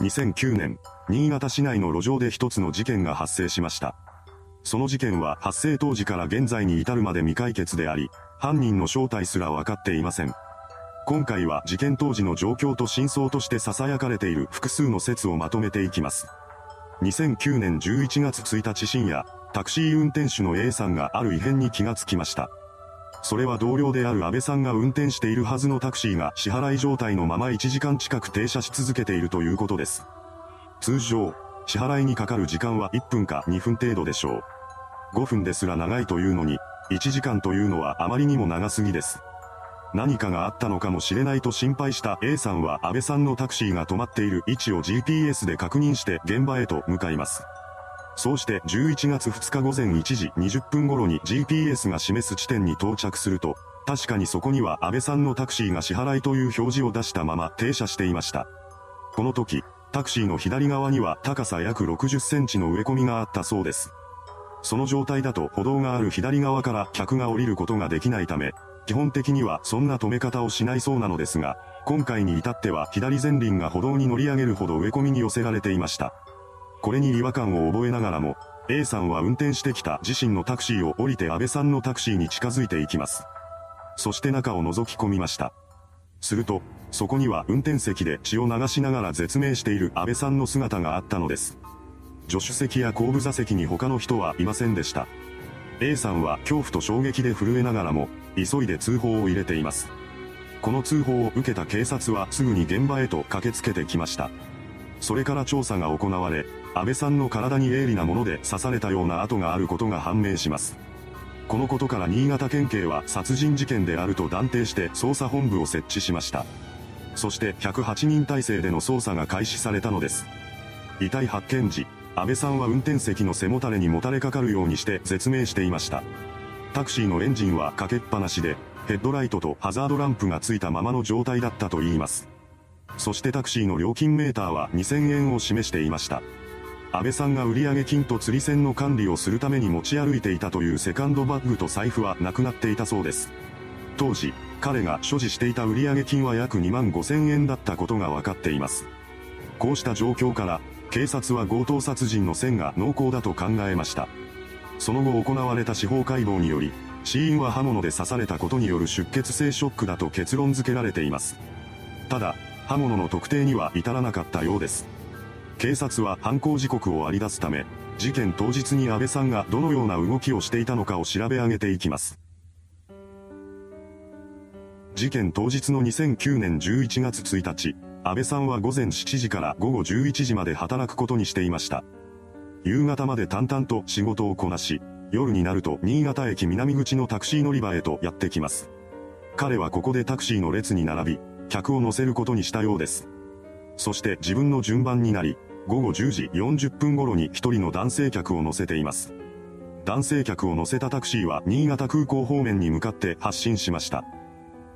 2009年、新潟市内の路上で一つの事件が発生しました。その事件は発生当時から現在に至るまで未解決であり、犯人の正体すら分かっていません。今回は事件当時の状況と真相として囁かれている複数の説をまとめていきます。2009年11月1日深夜、タクシー運転手の A さんがある異変に気がつきました。それは同僚である安倍さんが運転しているはずのタクシーが支払い状態のまま1時間近く停車し続けているということです。通常、支払いにかかる時間は1分か2分程度でしょう。5分ですら長いというのに、1時間というのはあまりにも長すぎです。何かがあったのかもしれないと心配した A さんは安倍さんのタクシーが止まっている位置を GPS で確認して現場へと向かいます。そうして11月2日午前1時20分頃に GPS が示す地点に到着すると、確かにそこには安倍さんのタクシーが支払いという表示を出したまま停車していました。この時、タクシーの左側には高さ約60センチの植え込みがあったそうです。その状態だと歩道がある左側から客が降りることができないため、基本的にはそんな止め方をしないそうなのですが、今回に至っては左前輪が歩道に乗り上げるほど植え込みに寄せられていました。これに違和感を覚えながらも、A さんは運転してきた自身のタクシーを降りて安倍さんのタクシーに近づいていきます。そして中を覗き込みました。すると、そこには運転席で血を流しながら絶命している安倍さんの姿があったのです。助手席や後部座席に他の人はいませんでした。A さんは恐怖と衝撃で震えながらも、急いで通報を入れています。この通報を受けた警察はすぐに現場へと駆けつけてきました。それから調査が行われ、安倍さんの体に鋭利なもので刺されたような跡があることが判明します。このことから新潟県警は殺人事件であると断定して捜査本部を設置しました。そして108人体制での捜査が開始されたのです。遺体発見時、安倍さんは運転席の背もたれにもたれかかるようにして絶命していました。タクシーのエンジンはかけっぱなしで、ヘッドライトとハザードランプがついたままの状態だったと言います。そしてタクシーの料金メーターは2000円を示していました。安倍さんが売上金と釣り銭の管理をするために持ち歩いていたというセカンドバッグと財布はなくなっていたそうです。当時、彼が所持していた売上金は約2万5000円だったことが分かっています。こうした状況から、警察は強盗殺人の線が濃厚だと考えました。その後行われた司法解剖により、死因は刃物で刺されたことによる出血性ショックだと結論付けられています。ただ、刃物の特定には至らなかったようです。警察は犯行時刻を割り出すため、事件当日に安倍さんがどのような動きをしていたのかを調べ上げていきます。事件当日の2009年11月1日、安倍さんは午前7時から午後11時まで働くことにしていました。夕方まで淡々と仕事をこなし、夜になると新潟駅南口のタクシー乗り場へとやってきます。彼はここでタクシーの列に並び、客を乗せることにしたようです。そして自分の順番になり、午後10時40分頃に一人の男性客を乗せています。男性客を乗せたタクシーは新潟空港方面に向かって発進しました。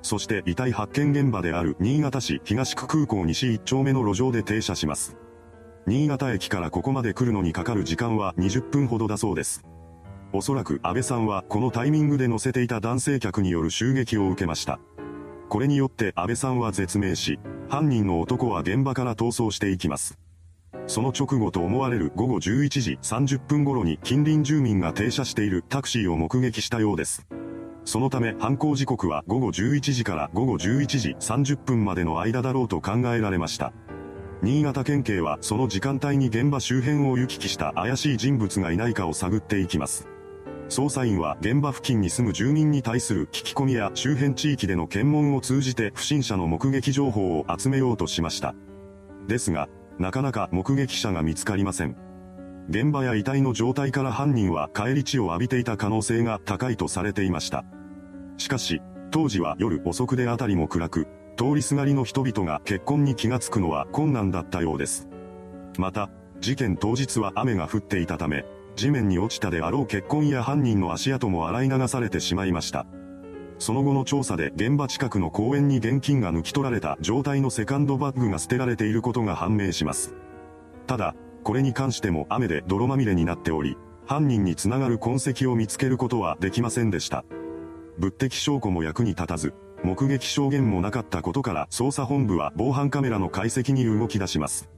そして遺体発見現場である新潟市東区空港西1丁目の路上で停車します。新潟駅からここまで来るのにかかる時間は20分ほどだそうです。おそらく安倍さんはこのタイミングで乗せていた男性客による襲撃を受けました。これによって安倍さんは絶命し、犯人の男は現場から逃走していきます。その直後と思われる午後11時30分頃に近隣住民が停車しているタクシーを目撃したようです。そのため犯行時刻は午後11時から午後11時30分までの間だろうと考えられました。新潟県警はその時間帯に現場周辺を行き来した怪しい人物がいないかを探っていきます。捜査員は現場付近に住む住民に対する聞き込みや周辺地域での検問を通じて不審者の目撃情報を集めようとしました。ですが、なかなか目撃者が見つかりません。現場や遺体の状態から犯人は帰り血を浴びていた可能性が高いとされていました。しかし、当時は夜遅くであたりも暗く、通りすがりの人々が結婚に気がつくのは困難だったようです。また、事件当日は雨が降っていたため、地面に落ちたであろう結婚や犯人の足跡も洗い流されてしまいました。その後の調査で現場近くの公園に現金が抜き取られた状態のセカンドバッグが捨てられていることが判明します。ただ、これに関しても雨で泥まみれになっており、犯人につながる痕跡を見つけることはできませんでした。物的証拠も役に立たず、目撃証言もなかったことから捜査本部は防犯カメラの解析に動き出します。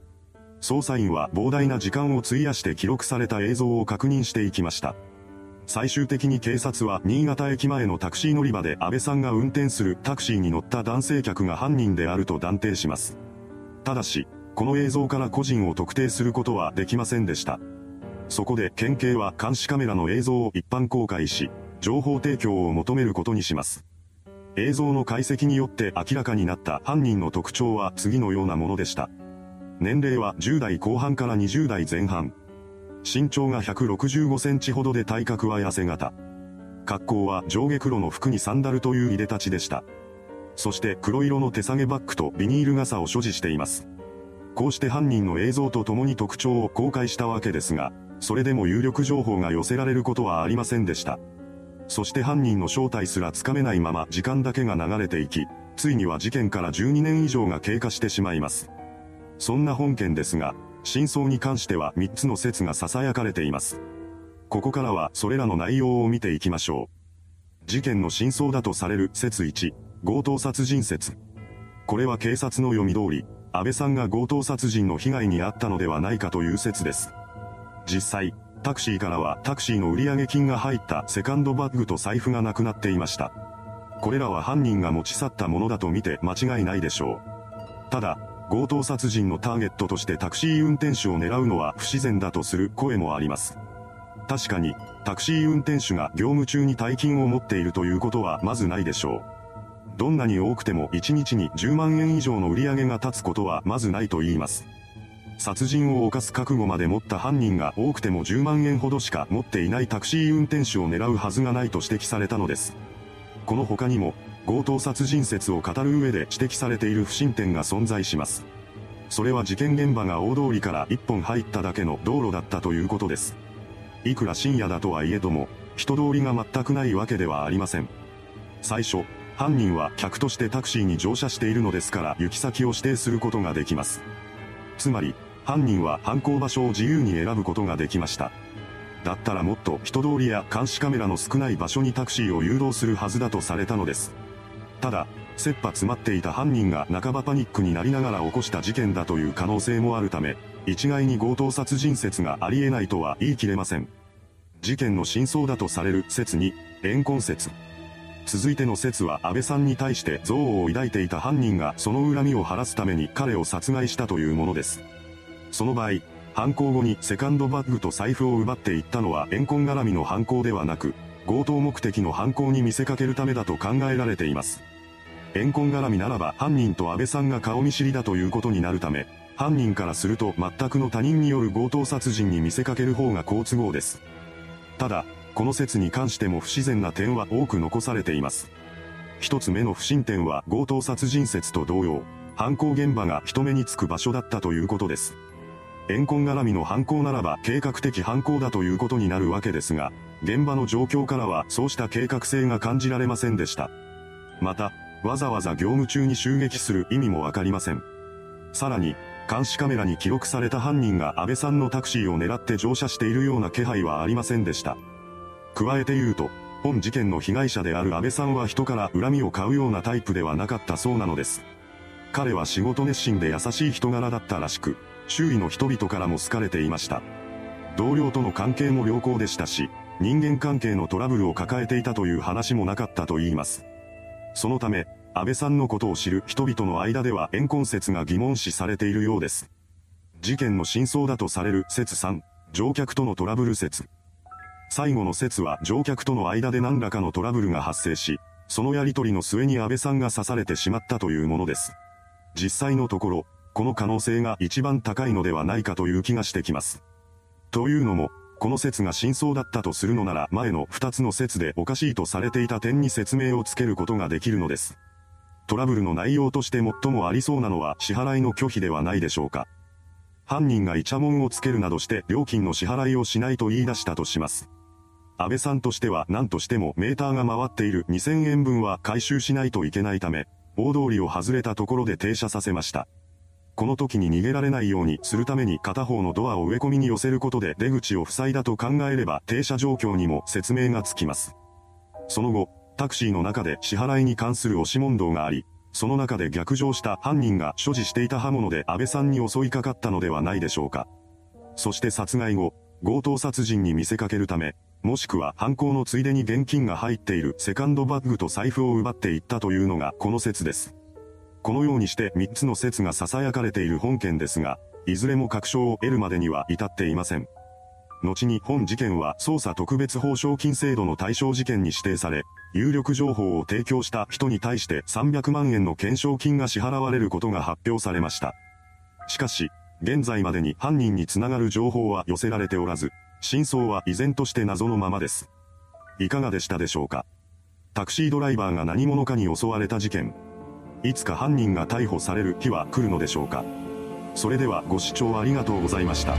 捜査員は膨大な時間を費やして記録された映像を確認していきました。最終的に警察は新潟駅前のタクシー乗り場で安倍さんが運転するタクシーに乗った男性客が犯人であると断定します。ただし、この映像から個人を特定することはできませんでした。そこで県警は監視カメラの映像を一般公開し、情報提供を求めることにします。映像の解析によって明らかになった犯人の特徴は次のようなものでした。年齢は10代後半から20代前半。身長が165センチほどで体格は痩せ型。格好は上下黒の服にサンダルという入れ立ちでした。そして黒色の手提げバッグとビニール傘を所持しています。こうして犯人の映像と共に特徴を公開したわけですが、それでも有力情報が寄せられることはありませんでした。そして犯人の正体すらつかめないまま時間だけが流れていき、ついには事件から12年以上が経過してしまいます。そんな本件ですが、真相に関しては3つの説が囁かれています。ここからはそれらの内容を見ていきましょう。事件の真相だとされる説1、強盗殺人説。これは警察の読み通り、安倍さんが強盗殺人の被害に遭ったのではないかという説です。実際、タクシーからはタクシーの売上金が入ったセカンドバッグと財布がなくなっていました。これらは犯人が持ち去ったものだと見て間違いないでしょう。ただ、強盗殺人のターゲットとしてタクシー運転手を狙うのは不自然だとする声もあります。確かに、タクシー運転手が業務中に大金を持っているということはまずないでしょう。どんなに多くても1日に10万円以上の売り上げが立つことはまずないと言います。殺人を犯す覚悟まで持った犯人が多くても10万円ほどしか持っていないタクシー運転手を狙うはずがないと指摘されたのです。この他にも、強盗殺人説を語る上で指摘されている不審点が存在します。それは事件現場が大通りから一本入っただけの道路だったということです。いくら深夜だとはいえども、人通りが全くないわけではありません。最初、犯人は客としてタクシーに乗車しているのですから行き先を指定することができます。つまり、犯人は犯行場所を自由に選ぶことができました。だったらもっと人通りや監視カメラの少ない場所にタクシーを誘導するはずだとされたのです。ただ、切羽詰まっていた犯人が半ばパニックになりながら起こした事件だという可能性もあるため、一概に強盗殺人説がありえないとは言い切れません。事件の真相だとされる説に、怨恨説。続いての説は安倍さんに対して憎悪を抱いていた犯人がその恨みを晴らすために彼を殺害したというものです。その場合、犯行後にセカンドバッグと財布を奪っていったのは怨恨絡みの犯行ではなく、強盗目的の犯行に見せかけるためだと考えられています。怨恨絡みならば犯人と安倍さんが顔見知りだということになるため、犯人からすると全くの他人による強盗殺人に見せかける方が好都合です。ただ、この説に関しても不自然な点は多く残されています。一つ目の不審点は強盗殺人説と同様、犯行現場が人目につく場所だったということです。怨恨絡みの犯行ならば計画的犯行だということになるわけですが、現場の状況からはそうした計画性が感じられませんでした。また、わざわざ業務中に襲撃する意味もわかりません。さらに、監視カメラに記録された犯人が安倍さんのタクシーを狙って乗車しているような気配はありませんでした。加えて言うと、本事件の被害者である安倍さんは人から恨みを買うようなタイプではなかったそうなのです。彼は仕事熱心で優しい人柄だったらしく、周囲の人々からも好かれていました。同僚との関係も良好でしたし、人間関係のトラブルを抱えていたという話もなかったと言います。そのため、安倍さんのことを知る人々の間では怨恨説が疑問視されているようです。事件の真相だとされる説3、乗客とのトラブル説。最後の説は乗客との間で何らかのトラブルが発生し、そのやりとりの末に安倍さんが刺されてしまったというものです。実際のところ、この可能性が一番高いのではないかという気がしてきます。というのも、この説が真相だったとするのなら前の二つの説でおかしいとされていた点に説明をつけることができるのです。トラブルの内容として最もありそうなのは支払いの拒否ではないでしょうか。犯人がイチャモンをつけるなどして料金の支払いをしないと言い出したとします。安倍さんとしては何としてもメーターが回っている2000円分は回収しないといけないため、大通りを外れたところで停車させました。この時に逃げられないようにするために片方のドアを植え込みに寄せることで出口を塞いだと考えれば停車状況にも説明がつきます。その後、タクシーの中で支払いに関する押し問答があり、その中で逆上した犯人が所持していた刃物で安倍さんに襲いかかったのではないでしょうか。そして殺害後、強盗殺人に見せかけるため、もしくは犯行のついでに現金が入っているセカンドバッグと財布を奪っていったというのがこの説です。このようにして3つの説が囁かれている本件ですが、いずれも確証を得るまでには至っていません。後に本事件は捜査特別報奨金制度の対象事件に指定され、有力情報を提供した人に対して300万円の懸賞金が支払われることが発表されました。しかし、現在までに犯人につながる情報は寄せられておらず、真相は依然として謎のままです。いかがでしたでしょうか？タクシードライバーが何者かに襲われた事件。いつか犯人が逮捕される日は来るのでしょうかそれではご視聴ありがとうございました。